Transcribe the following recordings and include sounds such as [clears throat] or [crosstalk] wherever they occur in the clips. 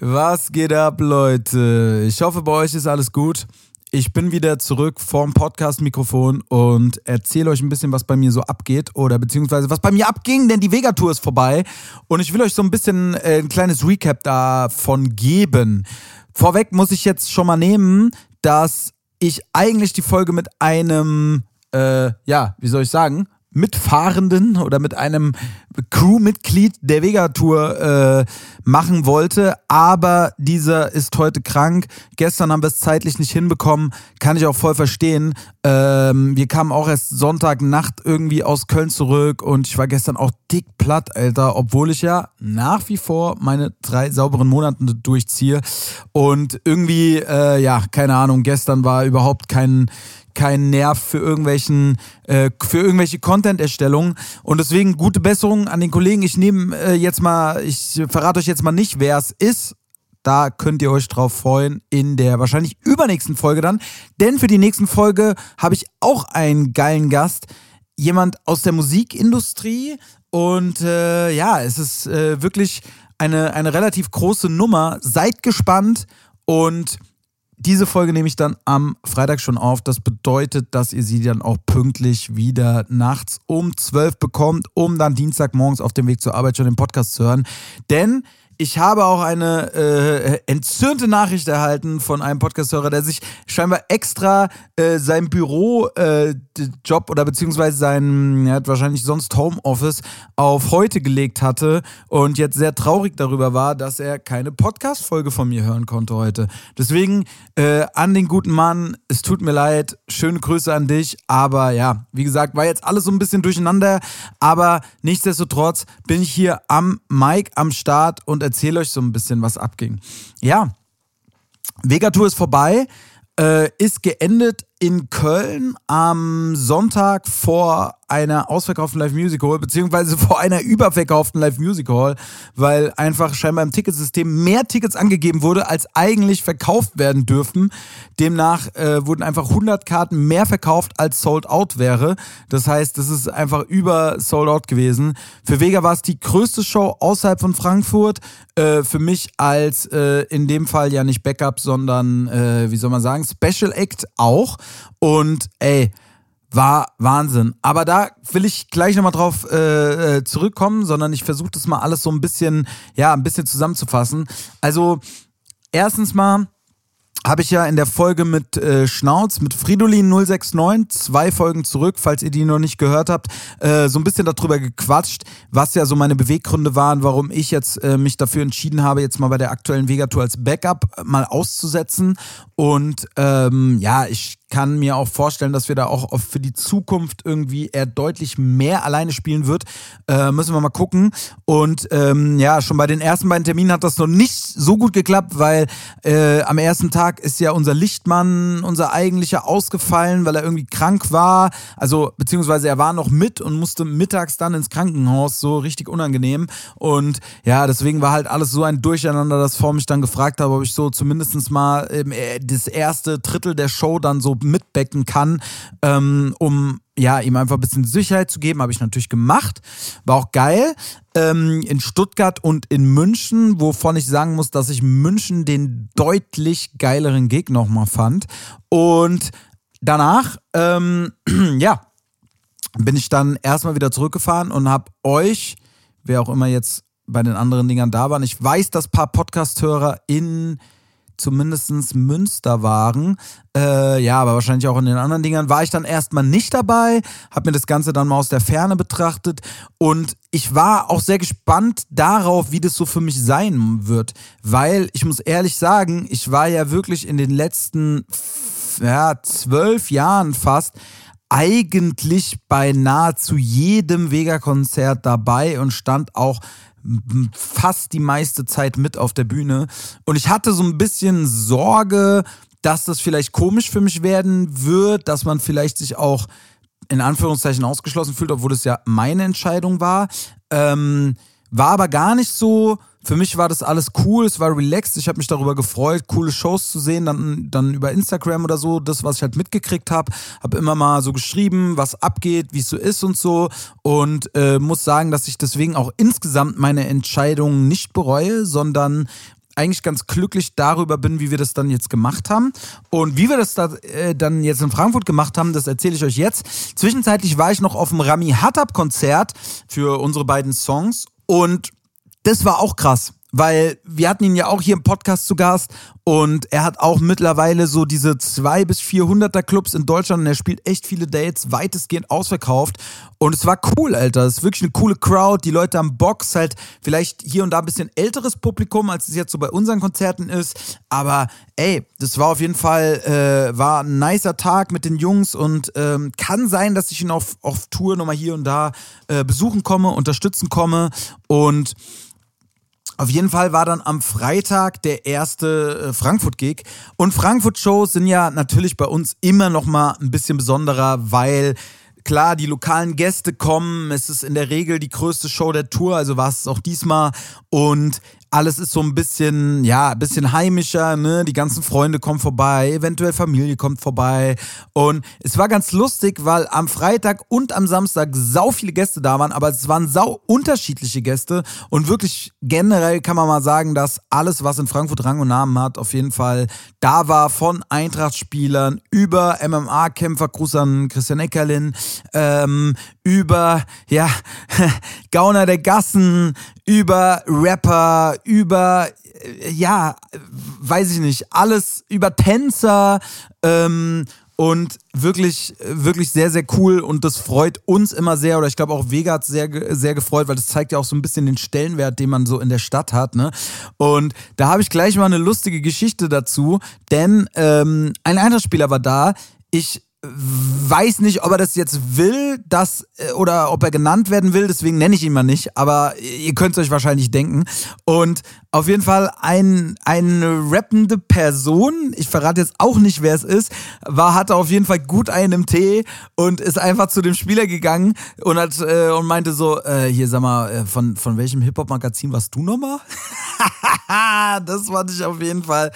Was geht ab, Leute? Ich hoffe, bei euch ist alles gut. Ich bin wieder zurück vorm Podcast-Mikrofon und erzähle euch ein bisschen, was bei mir so abgeht oder beziehungsweise was bei mir abging, denn die Vega-Tour ist vorbei und ich will euch so ein bisschen äh, ein kleines Recap davon geben. Vorweg muss ich jetzt schon mal nehmen, dass ich eigentlich die Folge mit einem, äh, ja, wie soll ich sagen, Mitfahrenden oder mit einem Crewmitglied der Vega-Tour äh, machen wollte, aber dieser ist heute krank. Gestern haben wir es zeitlich nicht hinbekommen, kann ich auch voll verstehen. Ähm, wir kamen auch erst Sonntagnacht irgendwie aus Köln zurück und ich war gestern auch dick platt, Alter, obwohl ich ja nach wie vor meine drei sauberen Monate durchziehe und irgendwie, äh, ja, keine Ahnung, gestern war überhaupt kein keinen Nerv für irgendwelchen äh, für irgendwelche Content-Erstellungen und deswegen gute Besserung an den Kollegen. Ich nehme äh, jetzt mal, ich verrate euch jetzt mal nicht, wer es ist. Da könnt ihr euch drauf freuen in der wahrscheinlich übernächsten Folge dann, denn für die nächsten Folge habe ich auch einen geilen Gast, jemand aus der Musikindustrie und äh, ja, es ist äh, wirklich eine eine relativ große Nummer. Seid gespannt und diese Folge nehme ich dann am Freitag schon auf. Das bedeutet, dass ihr sie dann auch pünktlich wieder nachts um 12 bekommt, um dann Dienstagmorgens auf dem Weg zur Arbeit schon den Podcast zu hören. Denn ich habe auch eine äh, entzürnte Nachricht erhalten von einem Podcasthörer, der sich scheinbar extra äh, sein Bürojob äh, oder beziehungsweise sein, er hat wahrscheinlich sonst Homeoffice auf heute gelegt hatte und jetzt sehr traurig darüber war, dass er keine Podcast-Folge von mir hören konnte heute. Deswegen äh, an den guten Mann, es tut mir leid, schöne Grüße an dich, aber ja, wie gesagt, war jetzt alles so ein bisschen durcheinander, aber nichtsdestotrotz bin ich hier am Mic am Start und erzähle euch so ein bisschen, was abging. Ja, Vega-Tour ist vorbei, äh, ist geendet in Köln am Sonntag vor einer ausverkauften Live Music Hall, beziehungsweise vor einer überverkauften Live Music Hall, weil einfach scheinbar im Ticketsystem mehr Tickets angegeben wurde, als eigentlich verkauft werden dürfen. Demnach äh, wurden einfach 100 Karten mehr verkauft, als sold out wäre. Das heißt, das ist einfach über sold out gewesen. Für Vega war es die größte Show außerhalb von Frankfurt. Äh, für mich als äh, in dem Fall ja nicht Backup, sondern, äh, wie soll man sagen, Special Act auch. Und ey, war Wahnsinn. Aber da will ich gleich nochmal drauf äh, äh, zurückkommen, sondern ich versuche das mal alles so ein bisschen, ja, ein bisschen zusammenzufassen. Also, erstens mal habe ich ja in der Folge mit äh, Schnauz, mit Fridolin 069, zwei Folgen zurück, falls ihr die noch nicht gehört habt, äh, so ein bisschen darüber gequatscht, was ja so meine Beweggründe waren, warum ich jetzt äh, mich dafür entschieden habe, jetzt mal bei der aktuellen Vega-Tour als Backup mal auszusetzen. Und ähm, ja, ich kann mir auch vorstellen, dass wir da auch für die Zukunft irgendwie er deutlich mehr alleine spielen wird. Äh, müssen wir mal gucken. Und ähm, ja, schon bei den ersten beiden Terminen hat das noch nicht so gut geklappt, weil äh, am ersten Tag ist ja unser Lichtmann, unser eigentlicher, ausgefallen, weil er irgendwie krank war. Also, beziehungsweise er war noch mit und musste mittags dann ins Krankenhaus, so richtig unangenehm. Und ja, deswegen war halt alles so ein Durcheinander, dass vor mich dann gefragt habe, ob ich so zumindest mal äh, das erste Drittel der Show dann so mitbecken kann, ähm, um ja, ihm einfach ein bisschen Sicherheit zu geben, habe ich natürlich gemacht. War auch geil. Ähm, in Stuttgart und in München, wovon ich sagen muss, dass ich München den deutlich geileren Gig nochmal fand. Und danach, ähm, [clears throat] ja, bin ich dann erstmal wieder zurückgefahren und habe euch, wer auch immer jetzt bei den anderen Dingern da waren, ich weiß, dass ein paar Podcast-Hörer in zumindest Münster waren. Äh, ja, aber wahrscheinlich auch in den anderen Dingern. War ich dann erstmal nicht dabei, habe mir das Ganze dann mal aus der Ferne betrachtet. Und ich war auch sehr gespannt darauf, wie das so für mich sein wird, weil ich muss ehrlich sagen, ich war ja wirklich in den letzten ja, zwölf Jahren fast eigentlich bei nahezu jedem Vega-Konzert dabei und stand auch fast die meiste Zeit mit auf der Bühne. Und ich hatte so ein bisschen Sorge, dass das vielleicht komisch für mich werden wird, dass man vielleicht sich auch in Anführungszeichen ausgeschlossen fühlt, obwohl es ja meine Entscheidung war. Ähm, war aber gar nicht so. Für mich war das alles cool, es war relaxed, ich habe mich darüber gefreut, coole Shows zu sehen, dann, dann über Instagram oder so, das, was ich halt mitgekriegt habe. Habe immer mal so geschrieben, was abgeht, wie es so ist und so. Und äh, muss sagen, dass ich deswegen auch insgesamt meine Entscheidung nicht bereue, sondern eigentlich ganz glücklich darüber bin, wie wir das dann jetzt gemacht haben. Und wie wir das da, äh, dann jetzt in Frankfurt gemacht haben, das erzähle ich euch jetzt. Zwischenzeitlich war ich noch auf dem Rami Hattab Konzert für unsere beiden Songs und das war auch krass weil wir hatten ihn ja auch hier im Podcast zu Gast und er hat auch mittlerweile so diese 2 bis 400er Clubs in Deutschland und er spielt echt viele Dates, weitestgehend ausverkauft und es war cool, Alter. Es ist wirklich eine coole Crowd, die Leute am Box, halt vielleicht hier und da ein bisschen älteres Publikum, als es jetzt so bei unseren Konzerten ist, aber ey, das war auf jeden Fall, äh, war ein nicer Tag mit den Jungs und ähm, kann sein, dass ich ihn auf, auf Tour nochmal hier und da äh, besuchen komme, unterstützen komme und auf jeden Fall war dann am Freitag der erste äh, Frankfurt-Gig. Und Frankfurt-Shows sind ja natürlich bei uns immer noch mal ein bisschen besonderer, weil klar, die lokalen Gäste kommen. Es ist in der Regel die größte Show der Tour, also war es auch diesmal. Und alles ist so ein bisschen, ja, ein bisschen heimischer, ne? Die ganzen Freunde kommen vorbei, eventuell Familie kommt vorbei. Und es war ganz lustig, weil am Freitag und am Samstag sau viele Gäste da waren, aber es waren sau unterschiedliche Gäste. Und wirklich generell kann man mal sagen, dass alles, was in Frankfurt Rang und Namen hat, auf jeden Fall da war. Von Eintracht-Spielern über MMA-Kämpfer, Gruß an Christian Eckerlin, ähm, über, ja, [laughs] Gauner der Gassen, über Rapper, über, äh, ja, weiß ich nicht, alles über Tänzer ähm, und wirklich, wirklich sehr, sehr cool und das freut uns immer sehr oder ich glaube auch Vega hat sehr, sehr gefreut, weil das zeigt ja auch so ein bisschen den Stellenwert, den man so in der Stadt hat. Ne? Und da habe ich gleich mal eine lustige Geschichte dazu, denn ähm, ein Eintrachtspieler war da. Ich weiß nicht, ob er das jetzt will, dass, äh, oder ob er genannt werden will, deswegen nenne ich ihn mal nicht, aber ihr könnt es euch wahrscheinlich denken. Und auf jeden Fall ein, eine rappende Person, ich verrate jetzt auch nicht, wer es ist, war, hatte auf jeden Fall gut einen im Tee und ist einfach zu dem Spieler gegangen und hat äh, und meinte so, äh, hier sag mal, äh, von, von welchem Hip-Hop-Magazin warst du nochmal? [laughs] das fand ich auf jeden Fall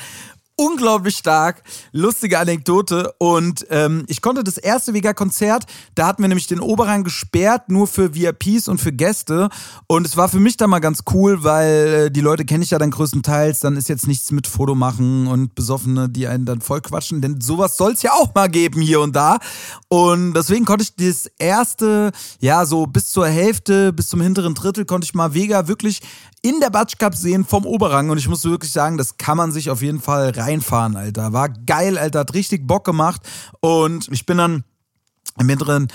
unglaublich stark. Lustige Anekdote. Und ähm, ich konnte das erste Vega-Konzert, da hatten wir nämlich den Oberrang gesperrt, nur für VIPs und für Gäste. Und es war für mich da mal ganz cool, weil äh, die Leute kenne ich ja dann größtenteils. Dann ist jetzt nichts mit Foto machen und Besoffene, die einen dann voll quatschen. Denn sowas soll es ja auch mal geben hier und da. Und deswegen konnte ich das erste, ja, so bis zur Hälfte, bis zum hinteren Drittel, konnte ich mal Vega wirklich in der Batsch Cup sehen vom Oberrang. Und ich muss wirklich sagen, das kann man sich auf jeden Fall rein reinfahren, Alter. War geil, Alter, hat richtig Bock gemacht. Und ich bin dann im hinteren,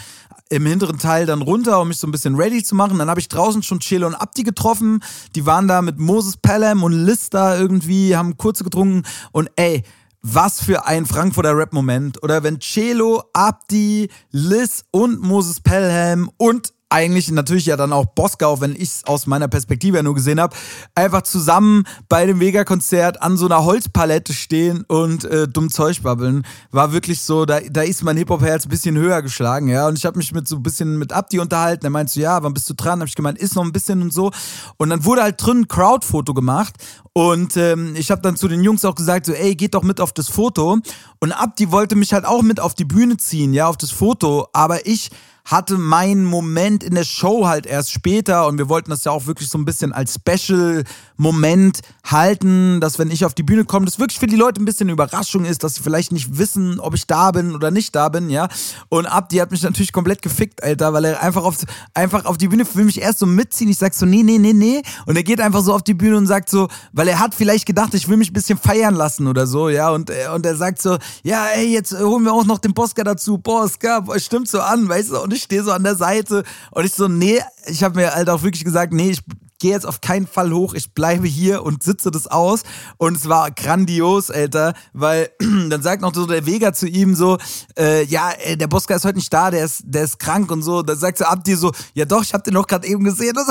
im hinteren Teil dann runter, um mich so ein bisschen ready zu machen. Dann habe ich draußen schon Chelo und Abdi getroffen. Die waren da mit Moses Pelham und Lister irgendwie, haben kurze getrunken. Und ey, was für ein Frankfurter Rap-Moment. Oder wenn Chelo, Abdi, Liz und Moses Pelham und eigentlich natürlich ja dann auch Boskau, wenn ich es aus meiner Perspektive ja nur gesehen habe, einfach zusammen bei dem Vega-Konzert an so einer Holzpalette stehen und äh, dumm Zeug babbeln. War wirklich so, da, da ist mein Hip-Hop-Herz ein bisschen höher geschlagen, ja. Und ich habe mich mit so ein bisschen mit Abdi unterhalten. Er meinte so, ja, wann bist du dran? Hab ich gemeint, ist noch ein bisschen und so. Und dann wurde halt drin ein Crowd-Foto gemacht. Und ähm, ich habe dann zu den Jungs auch gesagt, so, ey, geht doch mit auf das Foto. Und Abdi wollte mich halt auch mit auf die Bühne ziehen, ja, auf das Foto. Aber ich hatte meinen Moment in der Show halt erst später und wir wollten das ja auch wirklich so ein bisschen als Special-Moment halten, dass wenn ich auf die Bühne komme, das wirklich für die Leute ein bisschen eine Überraschung ist, dass sie vielleicht nicht wissen, ob ich da bin oder nicht da bin, ja. Und Abdi hat mich natürlich komplett gefickt, Alter, weil er einfach auf, einfach auf die Bühne will mich erst so mitziehen. Ich sag so, nee, nee, nee, nee. Und er geht einfach so auf die Bühne und sagt so, weil er hat vielleicht gedacht, ich will mich ein bisschen feiern lassen oder so, ja. Und, und er sagt so, ja, ey, jetzt holen wir auch noch den Bosca dazu. Bosca, stimmt so an, weißt du? Und ich stehe so an der Seite und ich so, nee, ich habe mir halt auch wirklich gesagt, nee, ich gehe jetzt auf keinen Fall hoch, ich bleibe hier und sitze das aus. Und es war grandios, Alter, weil [clears throat] dann sagt noch so der Vega zu ihm so, äh, ja, der Bosca ist heute nicht da, der ist, der ist krank und so. Dann sagt er Abdi so, ja doch, ich habe den noch gerade eben gesehen. [laughs]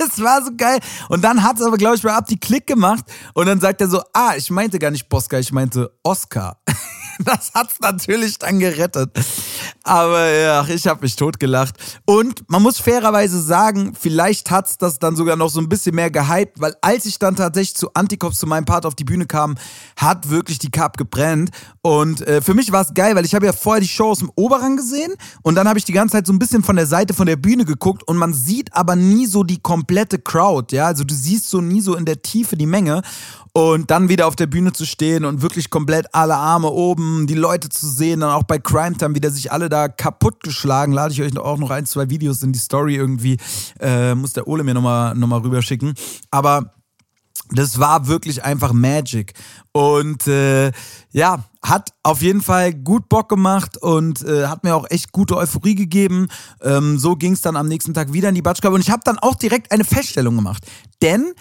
Es war so geil. Und dann hat es aber, glaube ich, bei Abdi Klick gemacht. Und dann sagt er so, ah, ich meinte gar nicht Bosca, ich meinte Oscar. [laughs] das hat's natürlich dann gerettet. Aber ja, ich habe mich totgelacht. Und man muss fairerweise sagen, vielleicht hat's das dann sogar noch so ein bisschen mehr gehypt, weil als ich dann tatsächlich zu Antikops zu meinem Part auf die Bühne kam, hat wirklich die Cup gebrennt. Und äh, für mich war es geil, weil ich habe ja vorher die Show aus dem Oberrang gesehen und dann habe ich die ganze Zeit so ein bisschen von der Seite von der Bühne geguckt und man sieht aber nie so die komplette Crowd, ja, also du siehst so nie so in der Tiefe die Menge und dann wieder auf der Bühne zu stehen und wirklich komplett alle Arme oben, die Leute zu sehen, dann auch bei Crime Time wieder sich alle da kaputt geschlagen. Lade ich euch auch noch ein, zwei Videos in die Story irgendwie. Äh, muss der Ole mir nochmal noch mal rüberschicken. Aber das war wirklich einfach Magic. Und äh, ja, hat auf jeden Fall gut Bock gemacht und äh, hat mir auch echt gute Euphorie gegeben. Ähm, so ging es dann am nächsten Tag wieder in die Batschkabe. Und ich habe dann auch direkt eine Feststellung gemacht. Denn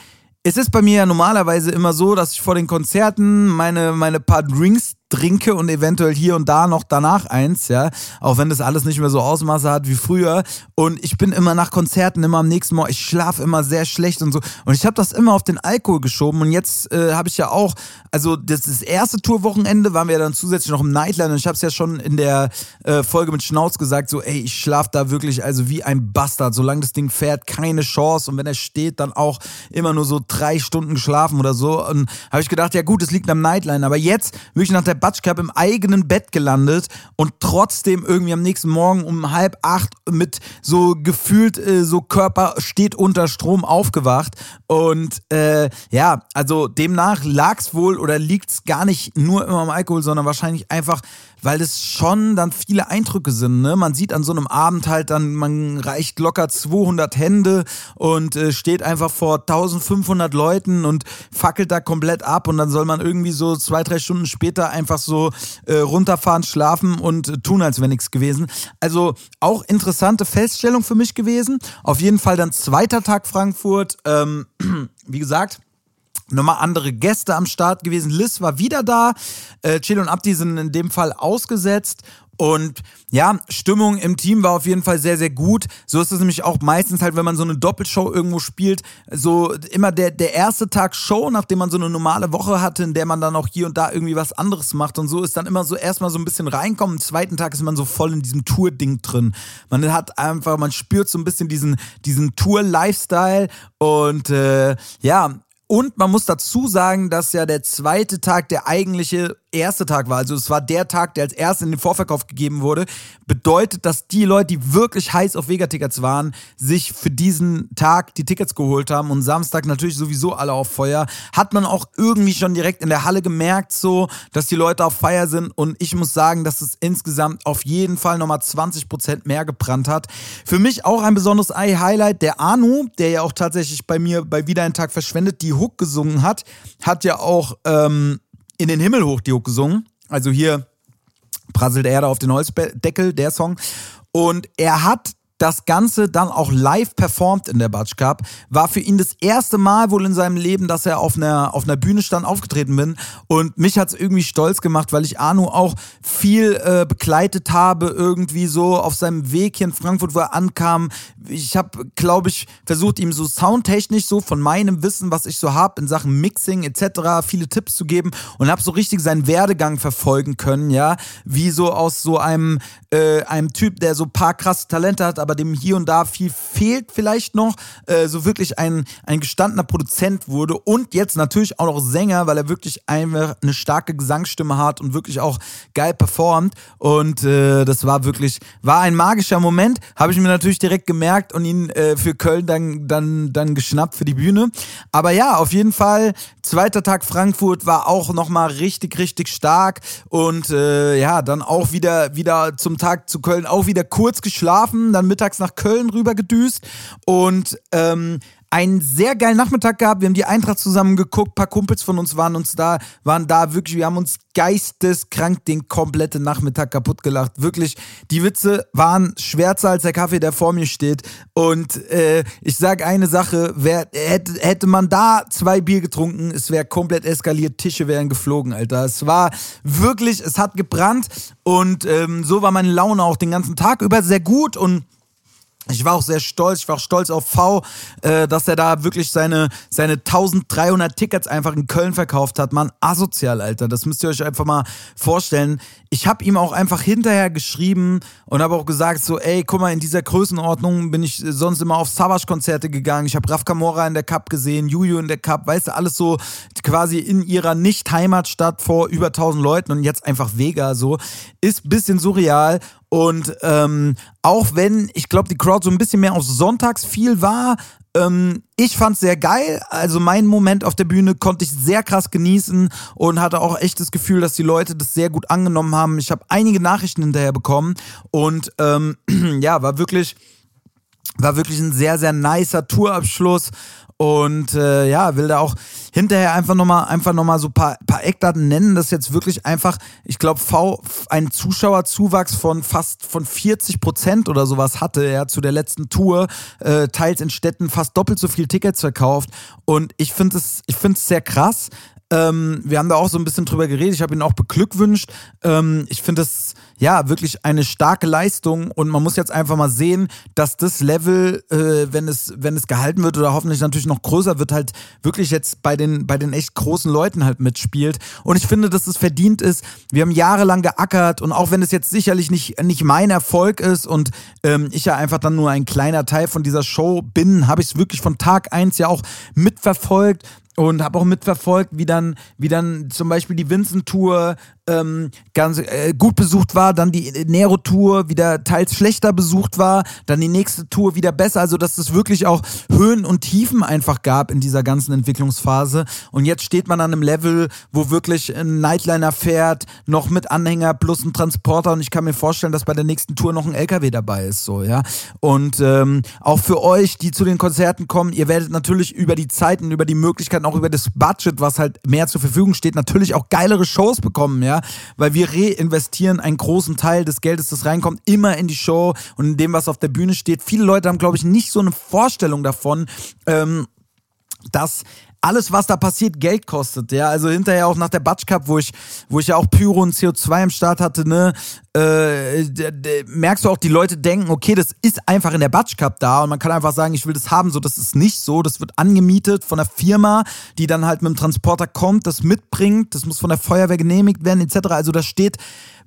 es ist bei mir ja normalerweise immer so, dass ich vor den Konzerten meine, meine paar Drinks trinke und eventuell hier und da noch danach eins, ja. Auch wenn das alles nicht mehr so Ausmaße hat wie früher. Und ich bin immer nach Konzerten immer am nächsten Morgen, ich schlafe immer sehr schlecht und so. Und ich habe das immer auf den Alkohol geschoben. Und jetzt äh, habe ich ja auch, also das, das erste Tourwochenende waren wir dann zusätzlich noch im Nightline. Und ich habe es ja schon in der äh, Folge mit Schnauz gesagt, so, ey, ich schlafe da wirklich also wie ein Bastard. Solange das Ding fährt, keine Chance. Und wenn er steht, dann auch immer nur so drei Stunden geschlafen oder so. Und habe ich gedacht, ja gut, es liegt am Nightline. Aber jetzt, wirklich nach der Batsch Cup im eigenen Bett gelandet und trotzdem irgendwie am nächsten Morgen um halb acht mit so gefühlt äh, so Körper steht unter Strom aufgewacht. Und äh, ja, also demnach lag es wohl oder liegt es gar nicht nur immer am Alkohol, sondern wahrscheinlich einfach weil es schon dann viele Eindrücke sind. Ne? Man sieht an so einem Abend halt dann, man reicht locker 200 Hände und äh, steht einfach vor 1500 Leuten und fackelt da komplett ab und dann soll man irgendwie so zwei, drei Stunden später einfach so äh, runterfahren, schlafen und äh, tun, als wäre nichts gewesen. Also auch interessante Feststellung für mich gewesen. Auf jeden Fall dann zweiter Tag Frankfurt. Ähm, [clears throat] wie gesagt, nochmal andere Gäste am Start gewesen. Liz war wieder da. Äh, Chill und Abdi sind in dem Fall ausgesetzt. Und ja, Stimmung im Team war auf jeden Fall sehr, sehr gut. So ist es nämlich auch meistens halt, wenn man so eine Doppelshow irgendwo spielt, so immer der, der erste Tag Show, nachdem man so eine normale Woche hatte, in der man dann auch hier und da irgendwie was anderes macht und so ist dann immer so erstmal so ein bisschen reinkommen. Am zweiten Tag ist man so voll in diesem Tour-Ding drin. Man hat einfach, man spürt so ein bisschen diesen, diesen Tour-Lifestyle und äh, ja, und man muss dazu sagen, dass ja der zweite Tag der eigentliche erste Tag war. Also es war der Tag, der als erster in den Vorverkauf gegeben wurde. Bedeutet, dass die Leute, die wirklich heiß auf Vega-Tickets waren, sich für diesen Tag die Tickets geholt haben. Und Samstag natürlich sowieso alle auf Feuer. Hat man auch irgendwie schon direkt in der Halle gemerkt, so, dass die Leute auf Feier sind. Und ich muss sagen, dass es insgesamt auf jeden Fall nochmal 20% mehr gebrannt hat. Für mich auch ein besonderes Eye-Highlight. Der Anu, der ja auch tatsächlich bei mir bei Wieder ein Tag verschwendet, die Hook gesungen hat, hat ja auch ähm, in den Himmel hoch Hook gesungen. Also hier prasselt er da auf den Holzdeckel, der Song. Und er hat das Ganze dann auch live performt in der Batsch Cup. War für ihn das erste Mal wohl in seinem Leben, dass er auf einer, auf einer Bühne stand, aufgetreten bin. Und mich hat's irgendwie stolz gemacht, weil ich Arno auch viel äh, begleitet habe, irgendwie so auf seinem Weg hier in Frankfurt, wo er ankam. Ich habe, glaube ich, versucht, ihm so soundtechnisch so von meinem Wissen, was ich so habe in Sachen Mixing etc., viele Tipps zu geben und habe so richtig seinen Werdegang verfolgen können, ja. Wie so aus so einem, äh, einem Typ, der so paar krasse Talente hat, aber dem hier und da viel fehlt vielleicht noch, äh, so wirklich ein, ein gestandener Produzent wurde und jetzt natürlich auch noch Sänger, weil er wirklich einfach eine starke Gesangsstimme hat und wirklich auch geil performt. Und äh, das war wirklich, war ein magischer Moment. Habe ich mir natürlich direkt gemerkt und ihn äh, für Köln dann, dann, dann geschnappt für die Bühne. Aber ja, auf jeden Fall, zweiter Tag Frankfurt war auch nochmal richtig, richtig stark. Und äh, ja, dann auch wieder, wieder zum Tag zu Köln auch wieder kurz geschlafen, dann mit mittags nach Köln rüber gedüst und ähm, einen sehr geilen Nachmittag gehabt. Wir haben die Eintracht zusammen geguckt, ein paar Kumpels von uns waren uns da, waren da wirklich, wir haben uns geisteskrank den kompletten Nachmittag kaputt gelacht. Wirklich, die Witze waren schwärzer als der Kaffee, der vor mir steht. Und äh, ich sage eine Sache, wer, hätte, hätte man da zwei Bier getrunken, es wäre komplett eskaliert, Tische wären geflogen, Alter. Es war wirklich, es hat gebrannt und ähm, so war meine Laune auch den ganzen Tag über sehr gut und ich war auch sehr stolz, ich war auch stolz auf V, äh, dass er da wirklich seine, seine 1300 Tickets einfach in Köln verkauft hat. Mann, asozial, Alter. Das müsst ihr euch einfach mal vorstellen. Ich habe ihm auch einfach hinterher geschrieben und habe auch gesagt, so, ey, guck mal, in dieser Größenordnung bin ich sonst immer auf Savage-Konzerte gegangen. Ich habe Raf Kamora in der Cup gesehen, Juju in der Cup, weißt du, alles so quasi in ihrer Nicht-Heimatstadt vor über 1000 Leuten und jetzt einfach Vega so. Ist bisschen surreal und ähm, auch wenn, ich glaube, die Crowd so ein bisschen mehr auf Sonntags viel war, ähm, ich fand es sehr geil. Also mein Moment auf der Bühne konnte ich sehr krass genießen und hatte auch echt das Gefühl, dass die Leute das sehr gut angenommen haben. Ich habe einige Nachrichten hinterher bekommen und ähm, [clears throat] ja, war wirklich war wirklich ein sehr, sehr nicer Tourabschluss und äh, ja, will da auch hinterher einfach nochmal einfach noch mal so ein paar, paar Eckdaten nennen. Das jetzt wirklich einfach, ich glaube, V einen Zuschauerzuwachs von fast von 40 Prozent oder sowas hatte er ja, zu der letzten Tour. Äh, teils in Städten fast doppelt so viel Tickets verkauft. Und ich finde es ich find's sehr krass. Ähm, wir haben da auch so ein bisschen drüber geredet. Ich habe ihn auch beglückwünscht. Ähm, ich finde das ja wirklich eine starke Leistung und man muss jetzt einfach mal sehen, dass das Level, äh, wenn es wenn es gehalten wird oder hoffentlich natürlich noch größer wird, halt wirklich jetzt bei den bei den echt großen Leuten halt mitspielt. Und ich finde, dass es verdient ist. Wir haben jahrelang geackert und auch wenn es jetzt sicherlich nicht nicht mein Erfolg ist und ähm, ich ja einfach dann nur ein kleiner Teil von dieser Show bin, habe ich es wirklich von Tag eins ja auch mitverfolgt und habe auch mitverfolgt, wie dann, wie dann zum Beispiel die Vincent-Tour ähm, ganz äh, gut besucht war, dann die Nero-Tour wieder teils schlechter besucht war, dann die nächste Tour wieder besser. Also dass es wirklich auch Höhen und Tiefen einfach gab in dieser ganzen Entwicklungsphase. Und jetzt steht man an einem Level, wo wirklich ein Nightliner fährt, noch mit Anhänger plus ein Transporter. Und ich kann mir vorstellen, dass bei der nächsten Tour noch ein LKW dabei ist, so ja. Und ähm, auch für euch, die zu den Konzerten kommen, ihr werdet natürlich über die Zeiten, über die Möglichkeiten, auch über das Budget, was halt mehr zur Verfügung steht, natürlich auch geilere Shows bekommen, ja weil wir reinvestieren einen großen Teil des Geldes, das reinkommt, immer in die Show und in dem, was auf der Bühne steht. Viele Leute haben, glaube ich, nicht so eine Vorstellung davon, ähm, dass alles, was da passiert, Geld kostet. Ja, also hinterher auch nach der Batsch Cup, wo ich, wo ich ja auch Pyro und CO2 im Start hatte, ne, äh, merkst du auch, die Leute denken, okay, das ist einfach in der Batsch Cup da und man kann einfach sagen, ich will das haben. So, das ist nicht so. Das wird angemietet von der Firma, die dann halt mit dem Transporter kommt, das mitbringt. Das muss von der Feuerwehr genehmigt werden, etc. Also da steht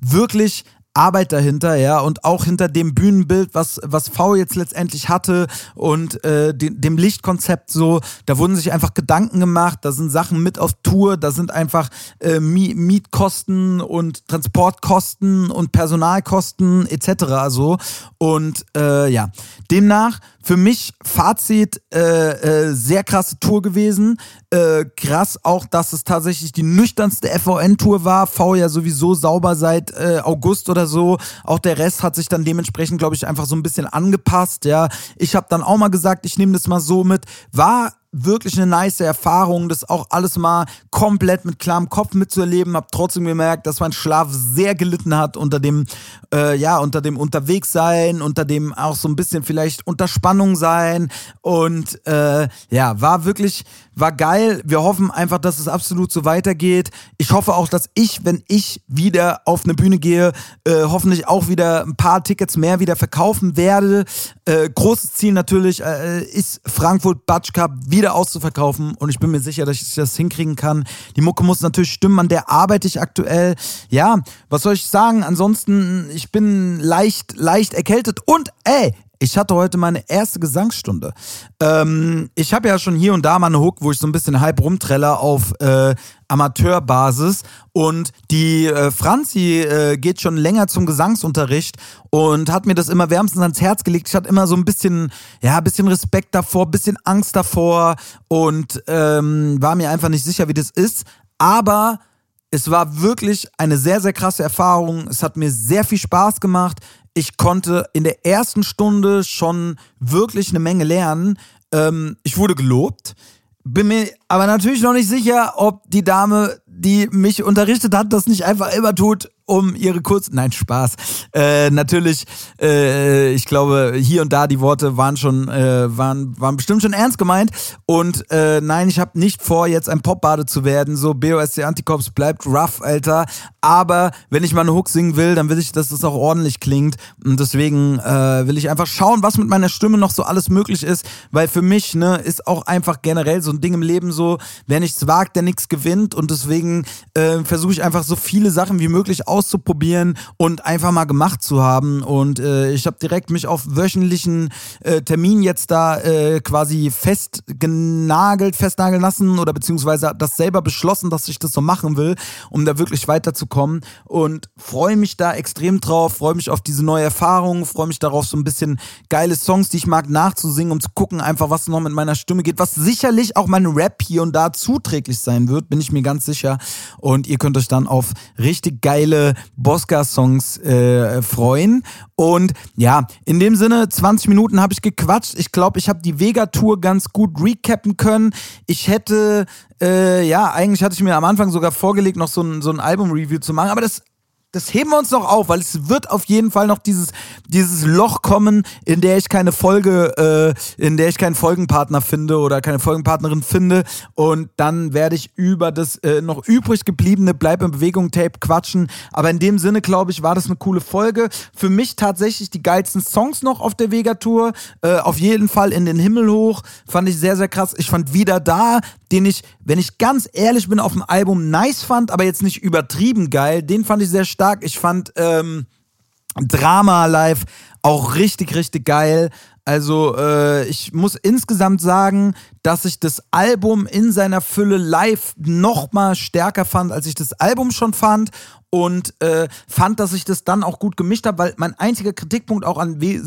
wirklich Arbeit dahinter, ja, und auch hinter dem Bühnenbild, was, was V jetzt letztendlich hatte und äh, dem, dem Lichtkonzept so, da wurden sich einfach Gedanken gemacht, da sind Sachen mit auf Tour, da sind einfach äh, Mietkosten und Transportkosten und Personalkosten etc. so. Und äh, ja, demnach für mich Fazit, äh, äh, sehr krasse Tour gewesen. Äh, krass auch, dass es tatsächlich die nüchternste FVN-Tour war. V ja sowieso sauber seit äh, August oder so. Auch der Rest hat sich dann dementsprechend, glaube ich, einfach so ein bisschen angepasst. Ja, ich habe dann auch mal gesagt, ich nehme das mal so mit. War wirklich eine nice Erfahrung, das auch alles mal komplett mit klarem Kopf mitzuerleben. Hab trotzdem gemerkt, dass mein Schlaf sehr gelitten hat unter dem, äh, ja, unter dem Unterwegssein, unter dem auch so ein bisschen vielleicht unter Spannung sein. Und äh, ja, war wirklich, war geil. Wir hoffen einfach, dass es absolut so weitergeht. Ich hoffe auch, dass ich, wenn ich wieder auf eine Bühne gehe, äh, hoffentlich auch wieder ein paar Tickets mehr wieder verkaufen werde. Äh, großes Ziel natürlich äh, ist Frankfurt Batsch Cup wieder auszuverkaufen und ich bin mir sicher, dass ich das hinkriegen kann. Die Mucke muss natürlich stimmen, an der arbeite ich aktuell. Ja, was soll ich sagen? Ansonsten, ich bin leicht, leicht erkältet und ey, ich hatte heute meine erste Gesangsstunde. Ähm, ich habe ja schon hier und da mal eine Hook, wo ich so ein bisschen halb rumtreller auf äh, Amateurbasis. Und die äh, Franzi äh, geht schon länger zum Gesangsunterricht und hat mir das immer wärmstens ans Herz gelegt. Ich hatte immer so ein bisschen, ja, ein bisschen Respekt davor, ein bisschen Angst davor und ähm, war mir einfach nicht sicher, wie das ist. Aber es war wirklich eine sehr, sehr krasse Erfahrung. Es hat mir sehr viel Spaß gemacht ich konnte in der ersten Stunde schon wirklich eine Menge lernen. Ähm, ich wurde gelobt, bin mir aber natürlich noch nicht sicher, ob die Dame, die mich unterrichtet hat, das nicht einfach immer tut, um ihre kurz. Nein, Spaß. Äh, natürlich, äh, ich glaube, hier und da die Worte waren schon, äh, waren, waren bestimmt schon ernst gemeint. Und äh, nein, ich habe nicht vor, jetzt ein Popbade zu werden. So, BOSC Anticops bleibt rough, Alter. Aber wenn ich mal eine Hook singen will, dann will ich, dass das auch ordentlich klingt. Und deswegen äh, will ich einfach schauen, was mit meiner Stimme noch so alles möglich ist. Weil für mich, ne, ist auch einfach generell so ein Ding im Leben so, wer nichts wagt, der nichts gewinnt. Und deswegen äh, versuche ich einfach so viele Sachen wie möglich auszuprobieren und einfach mal gemacht zu haben. Und äh, ich habe direkt mich auf wöchentlichen äh, Termin jetzt da äh, quasi festgenagelt, festnageln lassen oder beziehungsweise das selber beschlossen, dass ich das so machen will, um da wirklich weiterzukommen. Und freue mich da extrem drauf, freue mich auf diese neue Erfahrung, freue mich darauf, so ein bisschen geile Songs, die ich mag, nachzusingen, um zu gucken, einfach was noch mit meiner Stimme geht, was sicherlich auch mein Rap hier und da zuträglich sein wird, bin ich mir ganz sicher. Und ihr könnt euch dann auf richtig geile Bosca-Songs äh, freuen. Und ja, in dem Sinne, 20 Minuten habe ich gequatscht. Ich glaube, ich habe die Vega-Tour ganz gut recappen können. Ich hätte, äh, ja, eigentlich hatte ich mir am Anfang sogar vorgelegt, noch so ein, so ein Album-Review zu machen, aber das das heben wir uns noch auf, weil es wird auf jeden Fall noch dieses, dieses Loch kommen, in der ich keine Folge, äh, in der ich keinen Folgenpartner finde oder keine Folgenpartnerin finde. Und dann werde ich über das äh, noch übrig gebliebene Bleib in Bewegung Tape quatschen. Aber in dem Sinne, glaube ich, war das eine coole Folge. Für mich tatsächlich die geilsten Songs noch auf der Vega-Tour. Äh, auf jeden Fall in den Himmel hoch. Fand ich sehr, sehr krass. Ich fand wieder da, den ich, wenn ich ganz ehrlich bin, auf dem Album nice fand, aber jetzt nicht übertrieben geil. Den fand ich sehr stark stark. Ich fand ähm, Drama live auch richtig, richtig geil. Also äh, ich muss insgesamt sagen, dass ich das Album in seiner Fülle live noch mal stärker fand, als ich das Album schon fand und äh, fand, dass ich das dann auch gut gemischt habe, weil mein einziger Kritikpunkt auch an w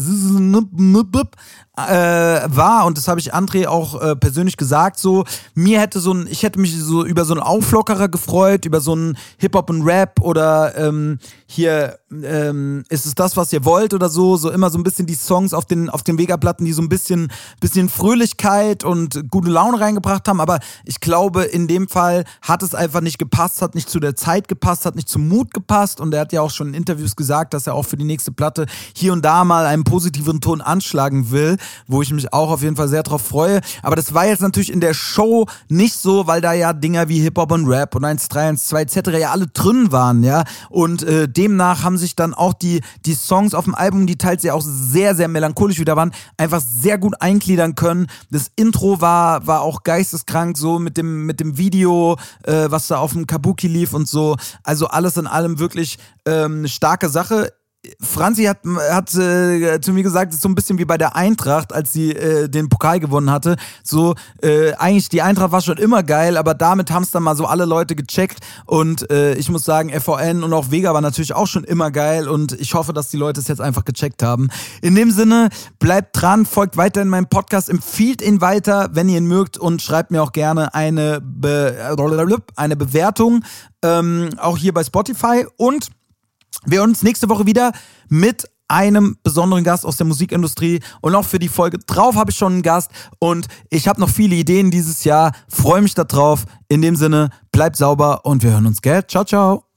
äh, war und das habe ich André auch äh, persönlich gesagt so mir hätte so ein ich hätte mich so über so einen Auflockerer gefreut über so einen Hip Hop und Rap oder ähm, hier ähm, ist es das was ihr wollt oder so so immer so ein bisschen die Songs auf den auf den Vega-Platten die so ein bisschen bisschen Fröhlichkeit und gute Laune reingebracht haben aber ich glaube in dem Fall hat es einfach nicht gepasst hat nicht zu der Zeit gepasst hat nicht zum Mut gepasst und er hat ja auch schon in Interviews gesagt, dass er auch für die nächste Platte hier und da mal einen positiveren Ton anschlagen will, wo ich mich auch auf jeden Fall sehr drauf freue. Aber das war jetzt natürlich in der Show nicht so, weil da ja Dinger wie Hip-Hop und Rap und 1, 3, 1, 2 etc. ja alle drin waren, ja. Und äh, demnach haben sich dann auch die, die Songs auf dem Album, die teils ja auch sehr, sehr melancholisch wieder waren, einfach sehr gut eingliedern können. Das Intro war, war auch geisteskrank, so mit dem, mit dem Video, äh, was da auf dem Kabuki lief und so. Also alles in in allem wirklich ähm, eine starke Sache. Franzi hat, hat äh, zu mir gesagt, es ist so ein bisschen wie bei der Eintracht, als sie äh, den Pokal gewonnen hatte. So, äh, eigentlich die Eintracht war schon immer geil, aber damit haben es dann mal so alle Leute gecheckt. Und äh, ich muss sagen, FVN und auch Vega war natürlich auch schon immer geil und ich hoffe, dass die Leute es jetzt einfach gecheckt haben. In dem Sinne, bleibt dran, folgt weiter in meinem Podcast, empfiehlt ihn weiter, wenn ihr ihn mögt und schreibt mir auch gerne eine, Be eine Bewertung, ähm, auch hier bei Spotify und wir hören uns nächste Woche wieder mit einem besonderen Gast aus der Musikindustrie und auch für die Folge drauf habe ich schon einen Gast und ich habe noch viele Ideen dieses Jahr. Freue mich darauf. In dem Sinne, bleibt sauber und wir hören uns, gell? Ciao, ciao.